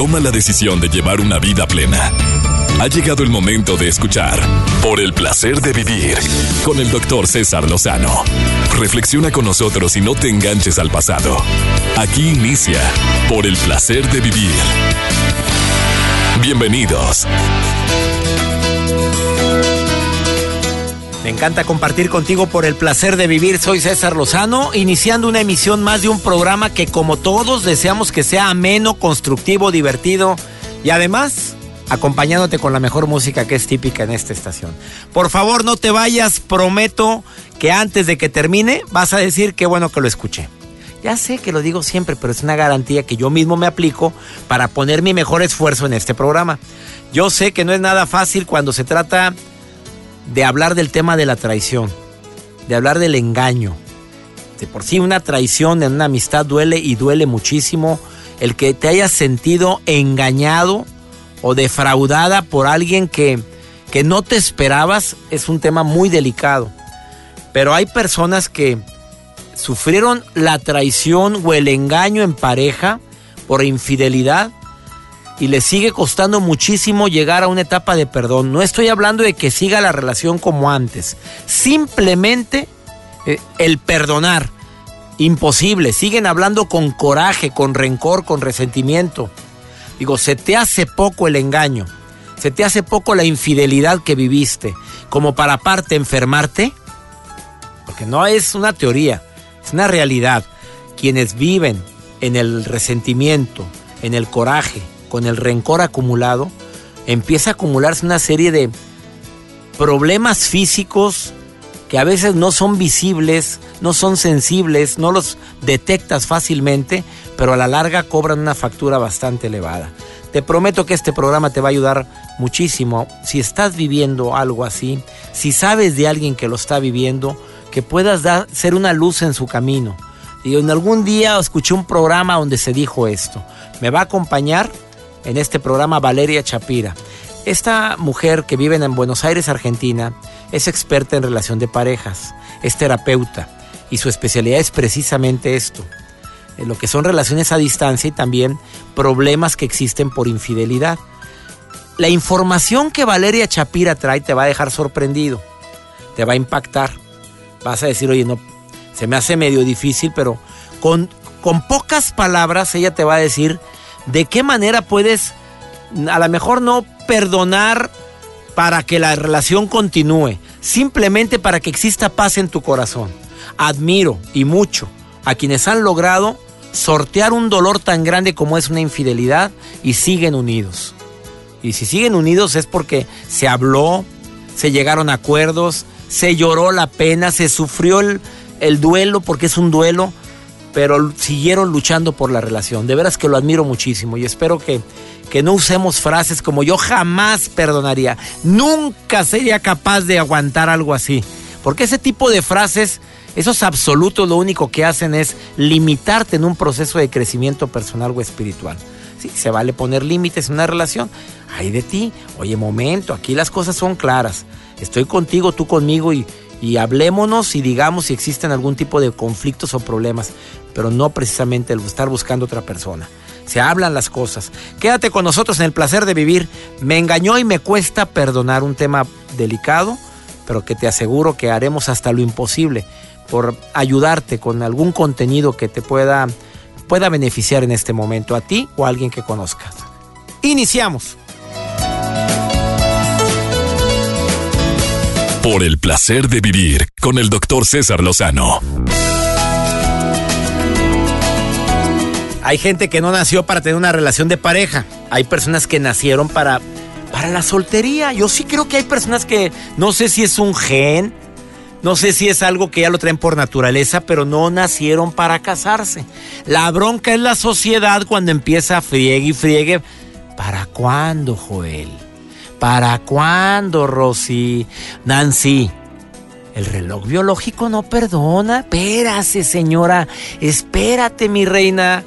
toma la decisión de llevar una vida plena. Ha llegado el momento de escuchar Por el placer de vivir con el doctor César Lozano. Reflexiona con nosotros y no te enganches al pasado. Aquí inicia Por el placer de vivir. Bienvenidos. Me encanta compartir contigo por el placer de vivir. Soy César Lozano, iniciando una emisión más de un programa que como todos deseamos que sea ameno, constructivo, divertido y además acompañándote con la mejor música que es típica en esta estación. Por favor, no te vayas, prometo que antes de que termine vas a decir qué bueno que lo escuché. Ya sé que lo digo siempre, pero es una garantía que yo mismo me aplico para poner mi mejor esfuerzo en este programa. Yo sé que no es nada fácil cuando se trata de hablar del tema de la traición, de hablar del engaño. De por sí una traición en una amistad duele y duele muchísimo. El que te hayas sentido engañado o defraudada por alguien que, que no te esperabas es un tema muy delicado. Pero hay personas que sufrieron la traición o el engaño en pareja por infidelidad y le sigue costando muchísimo llegar a una etapa de perdón. No estoy hablando de que siga la relación como antes. Simplemente eh, el perdonar. Imposible. Siguen hablando con coraje, con rencor, con resentimiento. Digo, se te hace poco el engaño. Se te hace poco la infidelidad que viviste. Como para aparte enfermarte. Porque no es una teoría. Es una realidad. Quienes viven en el resentimiento, en el coraje, con el rencor acumulado, empieza a acumularse una serie de problemas físicos que a veces no son visibles, no son sensibles, no los detectas fácilmente, pero a la larga cobran una factura bastante elevada. Te prometo que este programa te va a ayudar muchísimo si estás viviendo algo así, si sabes de alguien que lo está viviendo, que puedas ser una luz en su camino. Y en algún día escuché un programa donde se dijo esto. Me va a acompañar en este programa Valeria Chapira. Esta mujer que vive en Buenos Aires, Argentina, es experta en relación de parejas, es terapeuta y su especialidad es precisamente esto, en lo que son relaciones a distancia y también problemas que existen por infidelidad. La información que Valeria Chapira trae te va a dejar sorprendido, te va a impactar. Vas a decir, oye, no, se me hace medio difícil, pero con, con pocas palabras ella te va a decir de qué manera puedes, a lo mejor no perdonar para que la relación continúe, simplemente para que exista paz en tu corazón. Admiro y mucho a quienes han logrado sortear un dolor tan grande como es una infidelidad y siguen unidos. Y si siguen unidos es porque se habló, se llegaron a acuerdos, se lloró la pena, se sufrió el, el duelo porque es un duelo, pero siguieron luchando por la relación. De veras que lo admiro muchísimo y espero que, que no usemos frases como yo jamás perdonaría, nunca sería capaz de aguantar algo así. Porque ese tipo de frases, esos absolutos, lo único que hacen es limitarte en un proceso de crecimiento personal o espiritual. Sí, se vale poner límites en una relación. Hay de ti. Oye, momento, aquí las cosas son claras. Estoy contigo, tú conmigo y, y hablémonos y digamos si existen algún tipo de conflictos o problemas pero no precisamente el estar buscando otra persona. Se hablan las cosas. Quédate con nosotros en el placer de vivir. Me engañó y me cuesta perdonar un tema delicado, pero que te aseguro que haremos hasta lo imposible por ayudarte con algún contenido que te pueda, pueda beneficiar en este momento a ti o a alguien que conozcas. Iniciamos. Por el placer de vivir con el doctor César Lozano. Hay gente que no nació para tener una relación de pareja. Hay personas que nacieron para, para la soltería. Yo sí creo que hay personas que no sé si es un gen, no sé si es algo que ya lo traen por naturaleza, pero no nacieron para casarse. La bronca es la sociedad cuando empieza a friegue y friegue. ¿Para cuándo, Joel? ¿Para cuándo, Rosy? Nancy, el reloj biológico no perdona. Espérase, señora. Espérate, mi reina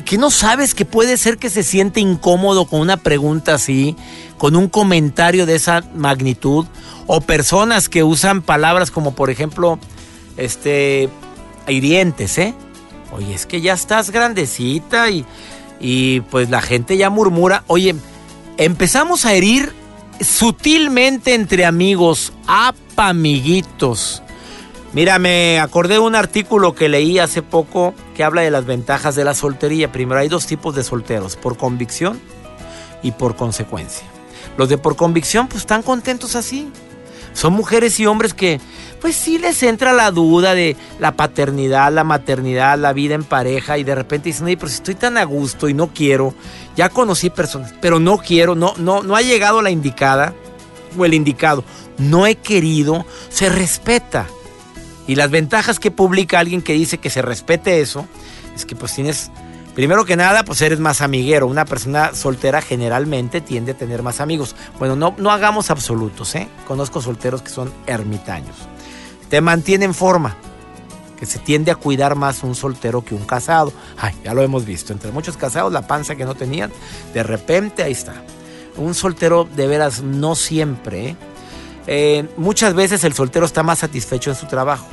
que, no sabes que puede ser que se siente incómodo con una pregunta así, con un comentario de esa magnitud, o personas que usan palabras como por ejemplo, este, hirientes, ¿eh? Oye, es que ya estás grandecita y, Y pues la gente ya murmura, oye, empezamos a herir sutilmente entre amigos, apamiguitos. Mira, me acordé de un artículo que leí hace poco que habla de las ventajas de la soltería. Primero, hay dos tipos de solteros, por convicción y por consecuencia. Los de por convicción, pues están contentos así. Son mujeres y hombres que, pues sí les entra la duda de la paternidad, la maternidad, la vida en pareja y de repente dicen, oye, pero si estoy tan a gusto y no quiero, ya conocí personas, pero no quiero, no, no, no ha llegado la indicada o el indicado, no he querido, se respeta. Y las ventajas que publica alguien que dice que se respete eso, es que pues tienes Primero que nada, pues eres más amiguero. Una persona soltera generalmente tiende a tener más amigos. Bueno, no, no hagamos absolutos, ¿eh? Conozco solteros que son ermitaños. Te mantiene en forma. Que se tiende a cuidar más un soltero que un casado. Ay, ya lo hemos visto. Entre muchos casados, la panza que no tenían, de repente ahí está. Un soltero de veras no siempre. ¿eh? Eh, muchas veces el soltero está más satisfecho en su trabajo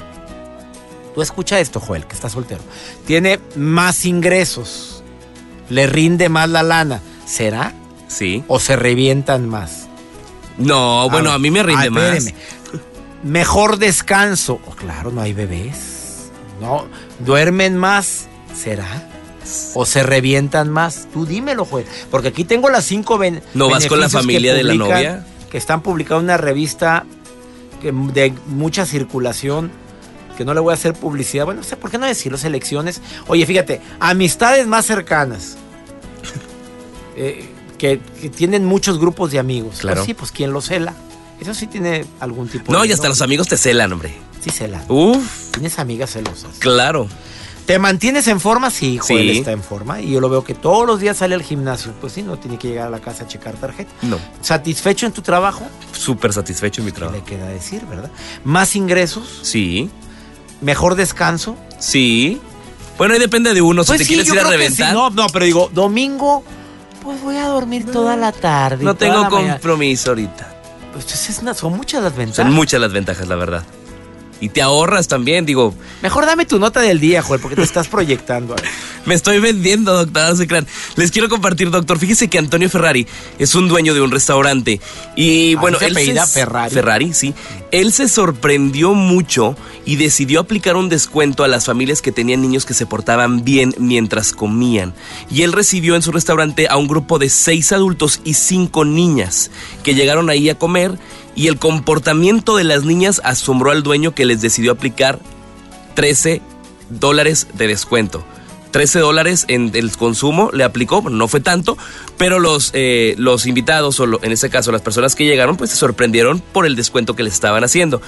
Tú escucha esto, Joel, que está soltero. Tiene más ingresos. Le rinde más la lana. ¿Será? Sí. ¿O se revientan más? No, bueno, a, mí me rinde más. Mejor descanso. Oh, claro, no hay bebés. No, duermen más. ¿Será? ¿O se revientan más? Tú dímelo, Joel. Porque aquí tengo las cinco ben ¿No vas con la familia de la novia? Que están publicando en una revista de mucha circulación que no le voy a hacer publicidad. Bueno, no sé por qué no decirlo, elecciones. Oye, fíjate, amistades más cercanas. Eh, que, tienen muchos grupos de amigos. Pues claro. sí, pues ¿quién lo cela? Eso sí tiene algún tipo no, de. No, y hasta los amigos te celan, hombre. Sí, celan. Uf. Tienes amigas celosas. Claro. ¿Te mantienes en forma? Sí, Joel está en forma. Y yo lo veo que todos los días sale al gimnasio. Pues sí, no tiene que llegar a la casa a checar tarjeta. No. ¿Satisfecho en tu trabajo? Súper satisfecho en mi trabajo. ¿Qué le queda decir, verdad? ¿Más ingresos? Sí. ¿Mejor descanso? Sí. Bueno, ahí depende de uno. si pues te quieres ir a reventar. No, no, pero digo, domingo, pues voy a dormir toda la tarde. No tengo compromiso ahorita. Pues es son muchas las ventajas. Son muchas las ventajas, la verdad. Y te ahorras también, digo. Mejor dame tu nota del día, Joel, porque te estás proyectando. Me estoy vendiendo, doctor. No Les quiero compartir, doctor. Fíjese que Antonio Ferrari es un dueño de un restaurante. Y bueno, él se Ferrari. Ferrari, sí. Él se sorprendió mucho y decidió aplicar un descuento a las familias que tenían niños que se portaban bien mientras comían. Y él recibió en su restaurante a un grupo de seis adultos y cinco niñas que llegaron ahí a comer y el comportamiento de las niñas asombró al dueño que les decidió aplicar 13 dólares de descuento. 13 dólares en el consumo le aplicó, no fue tanto, pero los, eh, los invitados, o en este caso las personas que llegaron, pues se sorprendieron por el descuento que les estaban haciendo.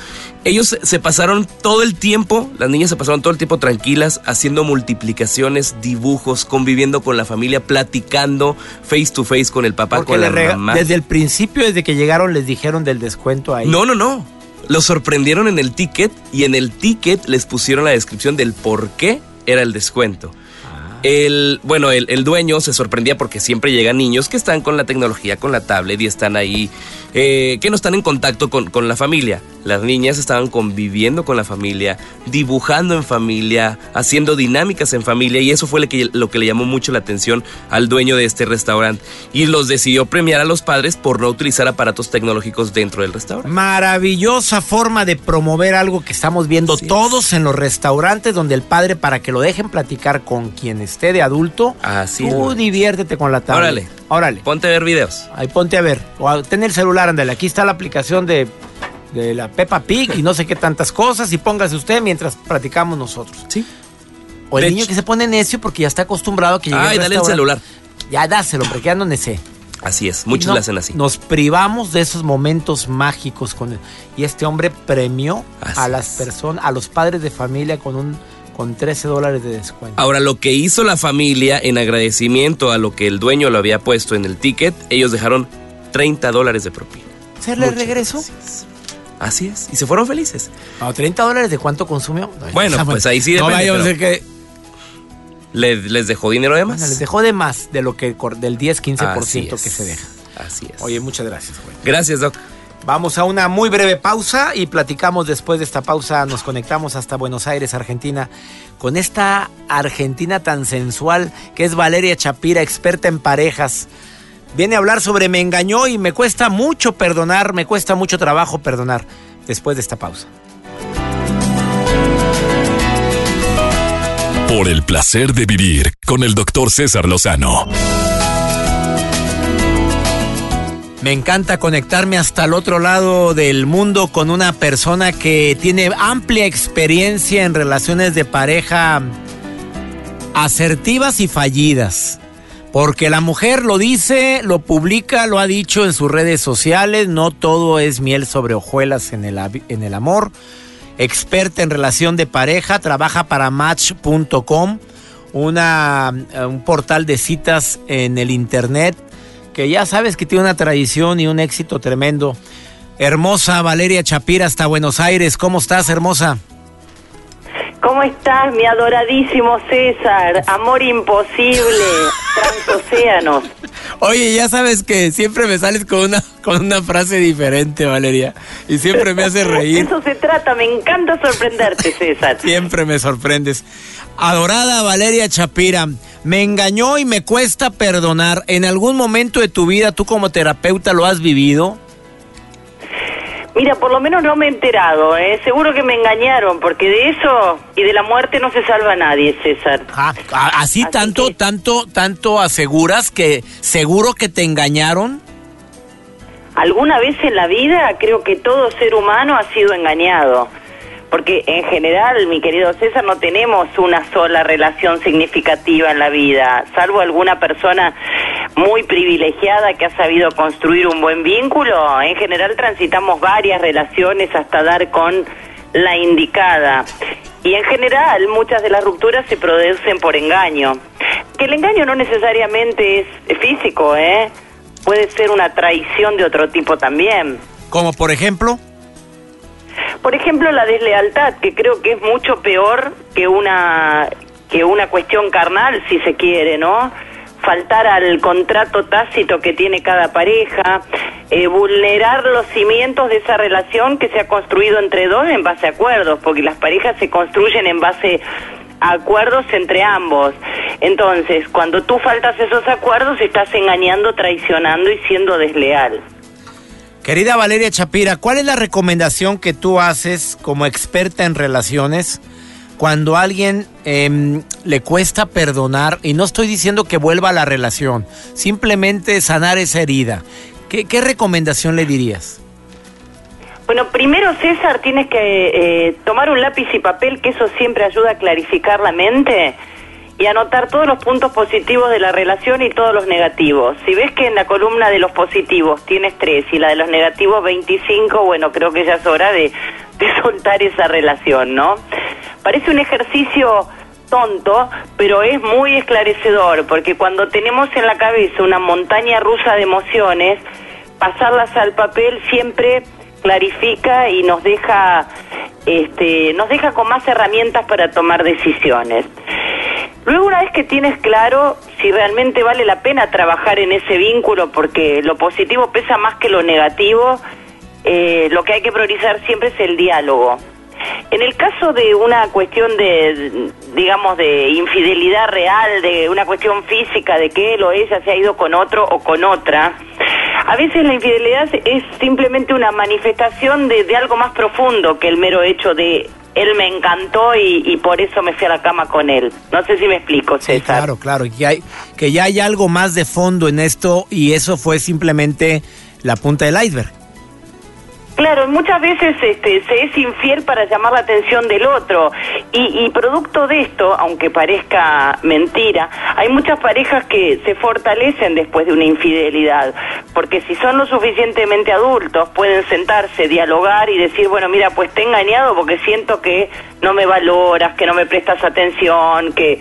Ellos se pasaron todo el tiempo, las niñas se pasaron todo el tiempo tranquilas, haciendo multiplicaciones, dibujos, conviviendo con la familia, platicando face to face con el papá, con la mamá. Desde el principio, desde que llegaron, les dijeron del descuento ahí. No, no, no. Los sorprendieron en el ticket y en el ticket les pusieron la descripción del por qué era el descuento. El, bueno, el, dueño se sorprendía porque siempre llegan niños que están con la tecnología, con la tablet y están ahí, eh, que no están en contacto con, con, la familia. Las niñas estaban conviviendo con la familia, dibujando en familia, haciendo dinámicas en familia y eso fue lo que, lo que le llamó mucho la atención al dueño de este restaurante y los decidió premiar a los padres por no utilizar aparatos tecnológicos dentro del restaurante. Maravillosa forma de promover algo que estamos viendo todos en los restaurantes donde el padre para que lo dejen platicar con quienes esté de adulto, Así tú diviértete con la tablet. Órale. Órale. Ponte a ver videos. Ahí ponte a ver. O ten el celular, ándale. Aquí está la aplicación de, de la Peppa Pig y no sé qué tantas cosas. Y póngase usted mientras practicamos nosotros. Sí. O el niño que se pone necio porque ya está acostumbrado a que llegue Ay, dale el celular. Ya dáselo, porque ya no necé. Así es, muchos lo hacen así. Nos privamos de esos momentos mágicos con él. Y este hombre premió a las personas, a los padres de familia con un con 13 dólares de descuento. Ahora, lo que hizo la familia en agradecimiento a lo que el dueño lo había puesto en el ticket, ellos dejaron 30 dólares de propina. ¿Se le regresó? Así es, y se fueron felices. ¿A 30 dólares de cuánto consumió? bueno, pues ahí sí depende. No vaya a que... ¿Les, dejó dinero de más? les dejó de más de lo que del 10-15% que se deja. Así es. Oye, muchas gracias. Gracias, Doc. Vamos a una muy breve pausa y platicamos después de esta pausa. Nos conectamos hasta Buenos Aires, Argentina, con esta argentina tan sensual que es Valeria Chapira, experta en parejas. Viene a hablar sobre me engañó y me cuesta mucho perdonar, me cuesta mucho trabajo perdonar. Después de esta pausa. Por el placer de vivir con el doctor César Lozano. Me encanta conectarme hasta el otro lado del mundo con una persona que tiene amplia experiencia en relaciones de pareja asertivas y fallidas. Porque la mujer lo dice, lo publica, lo ha dicho en sus redes sociales, no todo es miel sobre hojuelas en el, en el amor. Experta en relación de pareja, trabaja para match.com, una, un portal de citas en el internet que ya sabes que tiene una tradición y un éxito tremendo. Hermosa Valeria Chapira hasta Buenos Aires. ¿Cómo estás, hermosa? ¿Cómo estás, mi adoradísimo César? Amor imposible, transocéanos. Oye, ya sabes que siempre me sales con una, con una frase diferente, Valeria. Y siempre me hace reír. Eso se trata, me encanta sorprenderte, César. siempre me sorprendes. Adorada Valeria Chapira, me engañó y me cuesta perdonar. ¿En algún momento de tu vida tú como terapeuta lo has vivido? Mira, por lo menos no me he enterado, ¿eh? Seguro que me engañaron, porque de eso y de la muerte no se salva nadie, César. Ah, así, tanto, tanto, tanto aseguras que seguro que te engañaron. Alguna vez en la vida creo que todo ser humano ha sido engañado porque en general, mi querido César, no tenemos una sola relación significativa en la vida, salvo alguna persona muy privilegiada que ha sabido construir un buen vínculo, en general transitamos varias relaciones hasta dar con la indicada. Y en general muchas de las rupturas se producen por engaño. Que el engaño no necesariamente es físico, ¿eh? Puede ser una traición de otro tipo también. Como por ejemplo? Por ejemplo, la deslealtad, que creo que es mucho peor que una que una cuestión carnal, si se quiere, ¿no? Faltar al contrato tácito que tiene cada pareja, eh, vulnerar los cimientos de esa relación que se ha construido entre dos en base a acuerdos, porque las parejas se construyen en base a acuerdos entre ambos. Entonces, cuando tú faltas esos acuerdos, estás engañando, traicionando y siendo desleal. Querida Valeria Chapira, ¿cuál es la recomendación que tú haces como experta en relaciones cuando a alguien em, le cuesta perdonar? Y no estoy diciendo que vuelva a la relación, simplemente sanar esa herida. ¿Qué, recomendación le dirías? Bueno, primero César, tienes que eh, tomar un lápiz y papel, que eso siempre ayuda a clarificar la mente y anotar todos los puntos positivos de la relación y todos los negativos. Si ves que en la columna de los positivos tienes tres y la de los negativos 25, bueno, creo que ya es hora de, de soltar esa relación, ¿no? Parece un ejercicio tonto, pero es muy esclarecedor, porque cuando tenemos en la cabeza una montaña rusa de emociones, pasarlas al papel siempre clarifica y nos deja este nos deja con más herramientas para tomar decisiones. Luego, una vez que tienes claro si realmente vale la pena trabajar en ese vínculo, porque lo positivo pesa más que lo negativo, eh, lo que hay que priorizar siempre es el diálogo. En el caso de una cuestión de, digamos, de infidelidad real, de una cuestión física, de que él o ella se ha ido con otro o con otra, a veces la infidelidad es simplemente una manifestación de, de algo más profundo que el mero hecho de él me encantó y, por eso me fui a la cama con él. No sé si me explico, César. Sí, claro, claro, que, hay, que ya hay algo más de fondo en esto y eso fue simplemente la punta del iceberg. Claro, muchas veces este, se es infiel para llamar la atención del otro. Y, y, producto de esto, aunque parezca mentira, hay muchas parejas que se fortalecen después de una infidelidad, porque si son lo suficientemente adultos pueden sentarse, dialogar y decir, bueno, mira, pues te he engañado porque siento que no me valoras, que no me prestas atención, que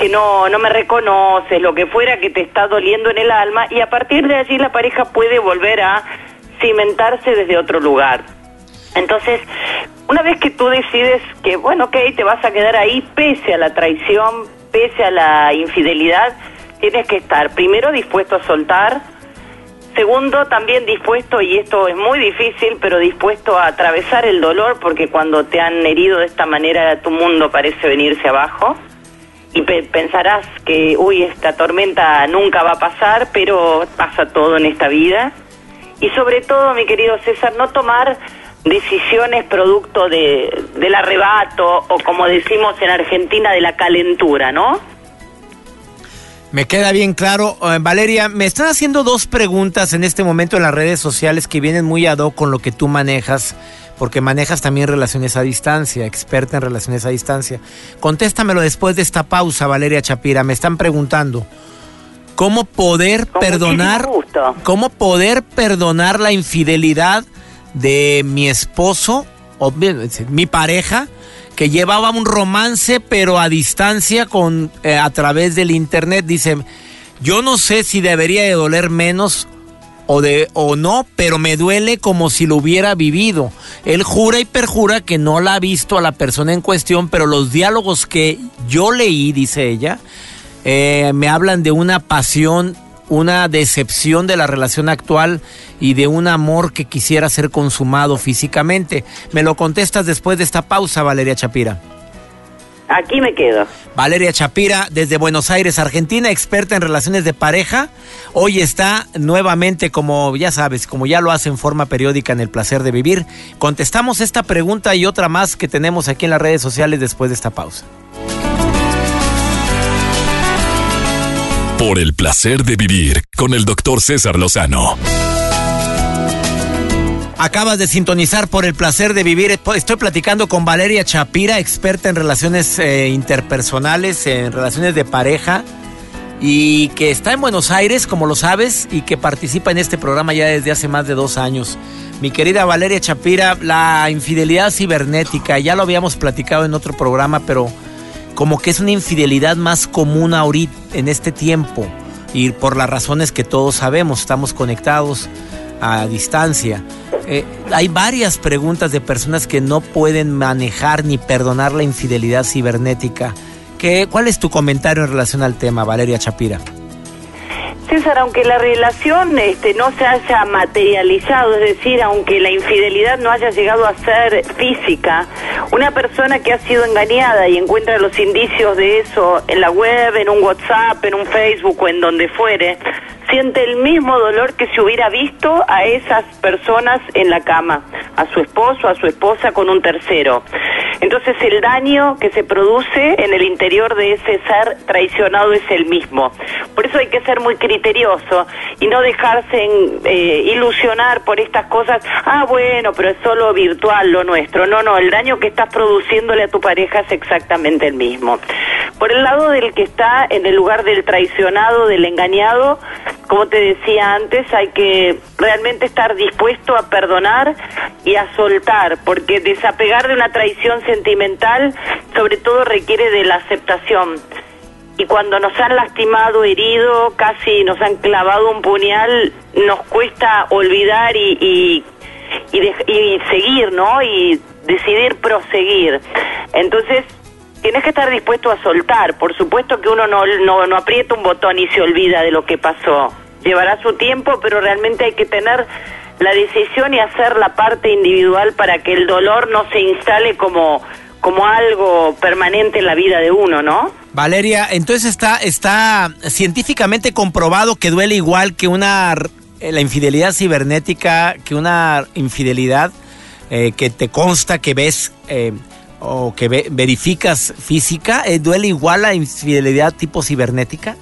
que no, no me reconoces, lo que fuera que te está doliendo en el alma, y a partir de allí la pareja puede volver a cimentarse desde otro lugar. Entonces, una vez que tú decides que, bueno, ok, te vas a quedar ahí pese a la traición, pese a la infidelidad, tienes que estar primero dispuesto a soltar, Segundo, también dispuesto, y esto es muy difícil, pero dispuesto a atravesar el dolor, porque cuando te han herido de esta manera tu mundo parece venirse abajo. Y pensarás que, uy, esta tormenta nunca va a pasar, pero pasa todo en esta vida. Y sobre todo, mi querido César, no tomar decisiones producto de, del arrebato o como decimos en Argentina de la calentura, ¿no? Me queda bien claro. Eh, Valeria, me están haciendo dos preguntas en este momento en las redes sociales que vienen muy ad hoc con lo que tú manejas, porque manejas también relaciones a distancia, experta en relaciones a distancia. Contéstamelo después de esta pausa, Valeria Chapira. Me están preguntando, ¿cómo poder perdonar cómo poder perdonar la infidelidad de mi esposo mi pareja? que llevaba un romance pero a distancia con eh, a través del internet dice yo no sé si debería de doler menos o de o no, pero me duele como si lo hubiera vivido. Él jura y perjura que no la ha visto a la persona en cuestión, pero los diálogos que yo leí, dice ella, eh, me hablan de una pasión una decepción de la relación actual y de un amor que quisiera ser consumado físicamente. Me lo contestas después de esta pausa, Valeria Chapira. Aquí me quedo. Valeria Chapira, desde Buenos Aires, Argentina, experta en relaciones de pareja. Hoy está nuevamente, como ya sabes, como ya lo hace en forma periódica en El Placer de Vivir. Contestamos esta pregunta y otra más que tenemos aquí en las redes sociales después de esta pausa. Por el placer de vivir con el doctor César Lozano. Acabas de sintonizar por el placer de vivir. Estoy platicando con Valeria Chapira, experta en relaciones eh, interpersonales, en relaciones de pareja, y que está en Buenos Aires, como lo sabes, y que participa en este programa ya desde hace más de dos años. Mi querida Valeria Chapira, la infidelidad cibernética, ya lo habíamos platicado en otro programa, pero como que es una infidelidad más común ahorita, en este tiempo, y por las razones que todos sabemos, estamos conectados a distancia. Eh, hay varias preguntas de personas que no pueden manejar ni perdonar la infidelidad cibernética. ¿Qué, ¿Cuál es tu comentario en relación al tema, Valeria Chapira? César, aunque la relación este, no se haya materializado, es decir, aunque la infidelidad no haya llegado a ser física, una persona que ha sido engañada y encuentra los indicios de eso en la web, en un WhatsApp, en un Facebook o en donde fuere, siente el mismo dolor que si hubiera visto a esas personas en la cama, a su esposo, a su esposa con un tercero. Entonces el daño que se produce en el interior de ese ser traicionado es el mismo. Por eso hay que ser muy criterioso y no dejarse eh, ilusionar por estas cosas. Ah, bueno, pero es solo virtual lo nuestro. No, no, el daño que estás produciéndole a tu pareja es exactamente el mismo. Por el lado del que está en el lugar del traicionado, del engañado, como te decía antes, hay que realmente estar dispuesto a perdonar y a soltar, porque desapegar de una traición sentimental sobre todo requiere de la aceptación. Y cuando nos han lastimado, herido, casi nos han clavado un puñal, nos cuesta olvidar y, y, y seguir, ¿no? Y decidir proseguir. Entonces, tienes que estar dispuesto a soltar. Por supuesto que uno no, no, no aprieta un botón y se olvida de lo que pasó. Llevará su tiempo, pero realmente hay que tener la decisión y hacer la parte individual para que el dolor no se instale como, como algo permanente en la vida de uno, ¿no? Valeria, entonces está, está científicamente comprobado que duele igual que una la infidelidad cibernética, que una infidelidad eh, que te consta que ves eh, o que verificas física, eh, ¿duele igual la infidelidad tipo cibernética?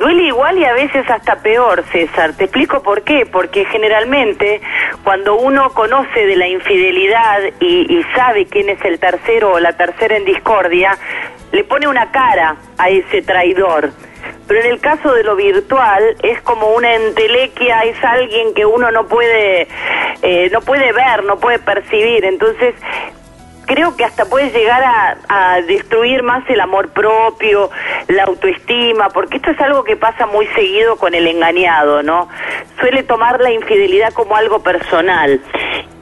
Duele igual y a veces hasta peor, César. Te explico por qué. Porque generalmente cuando uno conoce de la infidelidad y, sabe quién es el tercero o la tercera en discordia, le pone una cara a ese traidor. Pero en el caso de lo virtual es como una entelequia, es alguien que uno no puede, eh, no puede ver, no puede percibir. Entonces creo que hasta puede llegar a, destruir más el amor propio, la autoestima, porque esto es algo que pasa muy seguido con el engañado, ¿no? Suele tomar la infidelidad como algo personal.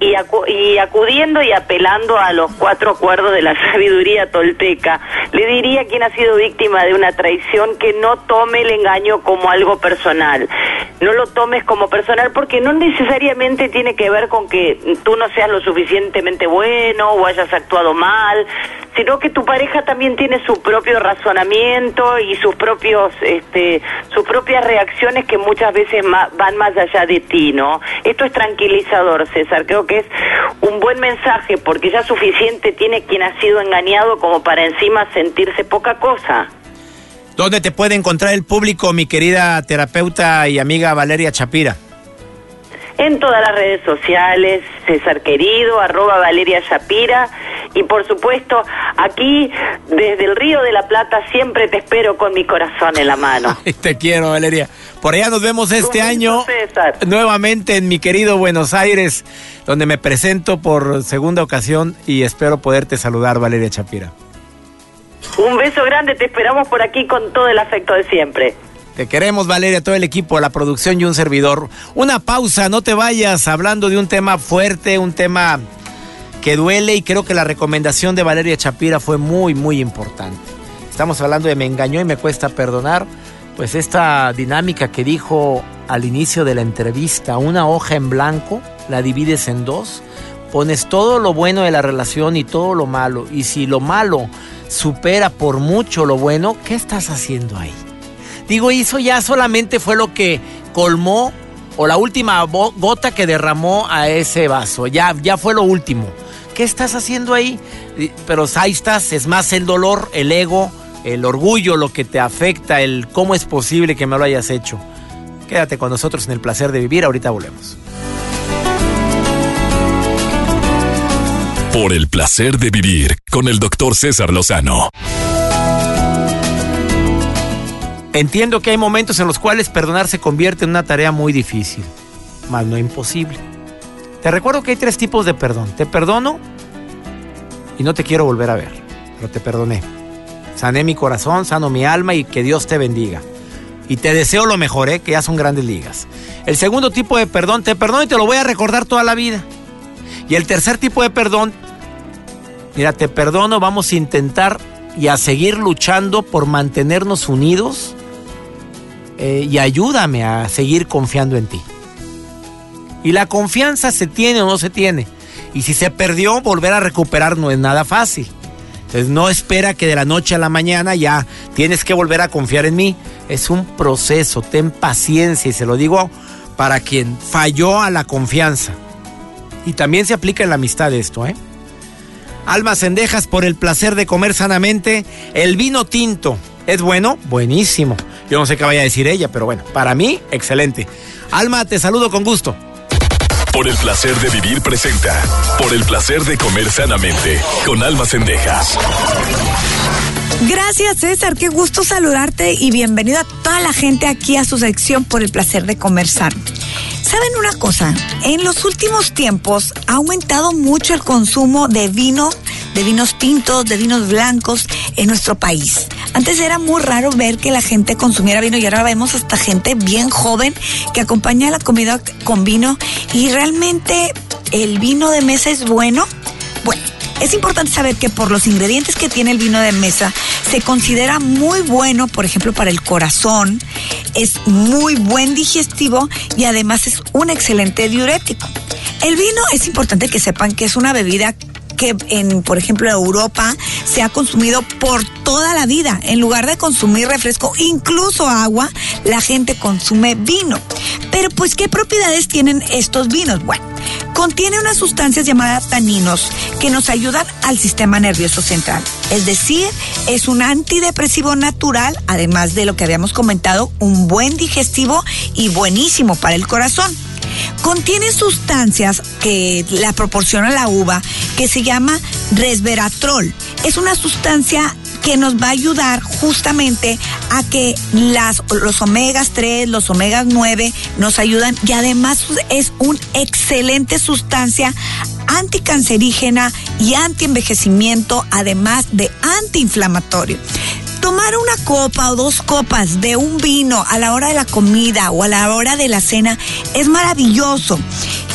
Y, y, acudiendo y apelando a los cuatro acuerdos de la sabiduría tolteca, le diría a quien ha sido víctima de una traición que no tome el engaño como algo personal. No lo tomes como personal porque no necesariamente tiene que ver con que tú no seas lo suficientemente bueno o hayas actuado mal, sino que tu pareja también tiene su propio razonamiento y sus propios este sus propias reacciones que muchas veces van más allá de ti, ¿no? Esto es tranquilizador, César. Creo que es un buen mensaje porque ya suficiente tiene quien ha sido engañado como para encima sentirse poca cosa. ¿Dónde te puede encontrar el público, mi querida terapeuta y amiga Valeria Chapira? En todas las redes sociales, César Querido, arroba Valeria Shapira. Y por supuesto, aquí desde el Río de la Plata siempre te espero con mi corazón en la mano. te quiero, Valeria. Por allá nos vemos este año nuevamente en mi querido Buenos Aires, donde me presento por segunda ocasión y espero poderte saludar, Valeria Chapira. Un beso grande, te esperamos por aquí con todo el afecto de siempre. Te queremos, Valeria, todo el equipo, la producción y un servidor. Una pausa, no te vayas hablando de un tema fuerte, un tema que duele y creo que la recomendación de Valeria Chapira fue muy, muy importante. Estamos hablando de me engañó y me cuesta perdonar. Pues esta dinámica que dijo al inicio de la entrevista, una hoja en blanco, la divides en dos, pones todo lo bueno de la relación y todo lo malo. Y si lo malo supera por mucho lo bueno, ¿qué estás haciendo ahí? Digo, eso ya solamente fue lo que colmó o la última gota que derramó a ese vaso. Ya, ya fue lo último. ¿Qué estás haciendo ahí? Pero ahí estás, es más el dolor, el ego, el orgullo lo que te afecta, el cómo es posible que me lo hayas hecho. Quédate con nosotros en el placer de vivir, ahorita volvemos. Por el placer de vivir con el doctor César Lozano. Entiendo que hay momentos en los cuales perdonar se convierte en una tarea muy difícil, mas no imposible. Te recuerdo que hay tres tipos de perdón. Te perdono y no te quiero volver a ver, pero te perdoné. Sané mi corazón, sano mi alma y que Dios te bendiga. Y te deseo lo mejor, ¿eh? que ya son grandes ligas. El segundo tipo de perdón, te perdono y te lo voy a recordar toda la vida. Y el tercer tipo de perdón, mira, te perdono, vamos a intentar y a seguir luchando por mantenernos unidos eh, y ayúdame a seguir confiando en ti. Y la confianza se tiene o no se tiene. Y si se perdió, volver a recuperar no es nada fácil. Entonces no espera que de la noche a la mañana ya tienes que volver a confiar en mí. Es un proceso, ten paciencia y se lo digo para quien falló a la confianza. Y también se aplica en la amistad esto, ¿eh? Almas cendejas por el placer de comer sanamente. El vino tinto. ¿Es bueno? Buenísimo. Yo no sé qué vaya a decir ella, pero bueno, para mí, excelente. Alma, te saludo con gusto. Por el placer de vivir presenta. Por el placer de comer sanamente. Con almas cendejas. Gracias César, qué gusto saludarte y bienvenido a toda la gente aquí a su sección por el placer de comer sano. ¿Saben una cosa? En los últimos tiempos ha aumentado mucho el consumo de vino, de vinos tintos, de vinos blancos en nuestro país. Antes era muy raro ver que la gente consumiera vino y ahora vemos hasta gente bien joven que acompaña la comida con vino y realmente el vino de mesa es bueno. Bueno, es importante saber que por los ingredientes que tiene el vino de mesa se considera muy bueno, por ejemplo, para el corazón, es muy buen digestivo y además es un excelente diurético. El vino es importante que sepan que es una bebida que en, por ejemplo, Europa se ha consumido por toda la vida. En lugar de consumir refresco, incluso agua, la gente consume vino. Pero pues, ¿qué propiedades tienen estos vinos? Bueno, contiene unas sustancias llamadas taninos que nos ayudan al sistema nervioso central. Es decir, es un antidepresivo natural, además de lo que habíamos comentado, un buen digestivo y buenísimo para el corazón. Contiene sustancias que la proporciona la uva que se llama resveratrol. Es una sustancia que nos va a ayudar justamente a que las, los omegas 3, los omegas 9 nos ayudan y además es una excelente sustancia anticancerígena y antienvejecimiento, además de antiinflamatorio. Tomar una copa o dos copas de un vino a la hora de la comida o a la hora de la cena es maravilloso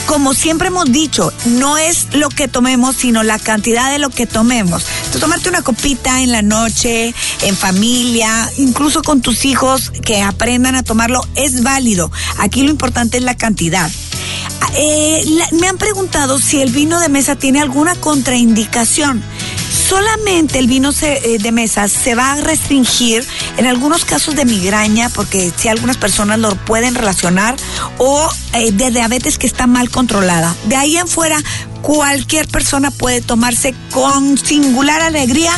como siempre hemos dicho, no es lo que tomemos, sino la cantidad de lo que tomemos. Tú tomarte una copita en la noche, en familia, incluso con tus hijos que aprendan a tomarlo, es válido. Aquí lo importante es la cantidad. Eh, me han preguntado si el vino de mesa tiene alguna contraindicación solamente el vino eh, de mesa se va a restringir en algunos casos de migraña, porque si algunas personas lo pueden relacionar, o eh, de diabetes que está mal controlada. De ahí en fuera, cualquier persona puede tomarse con singular alegría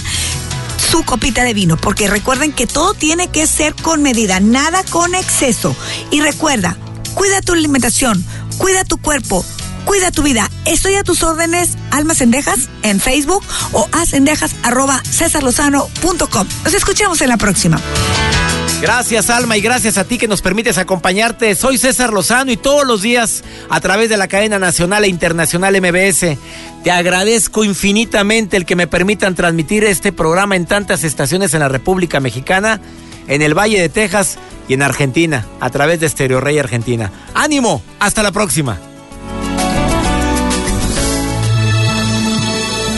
su copita de vino, porque recuerden que todo tiene que ser con medida, nada con exceso. Y recuerda, cuida tu alimentación, cuida tu cuerpo, Cuida tu vida. Estoy a tus órdenes, Almas Endejas, en Facebook o asendejas arroba Nos escuchamos en la próxima. Gracias Alma y gracias a ti que nos permites acompañarte. Soy César Lozano y todos los días a través de la cadena nacional e internacional MBS te agradezco infinitamente el que me permitan transmitir este programa en tantas estaciones en la República Mexicana, en el Valle de Texas y en Argentina a través de Stereo Rey Argentina. Ánimo, hasta la próxima.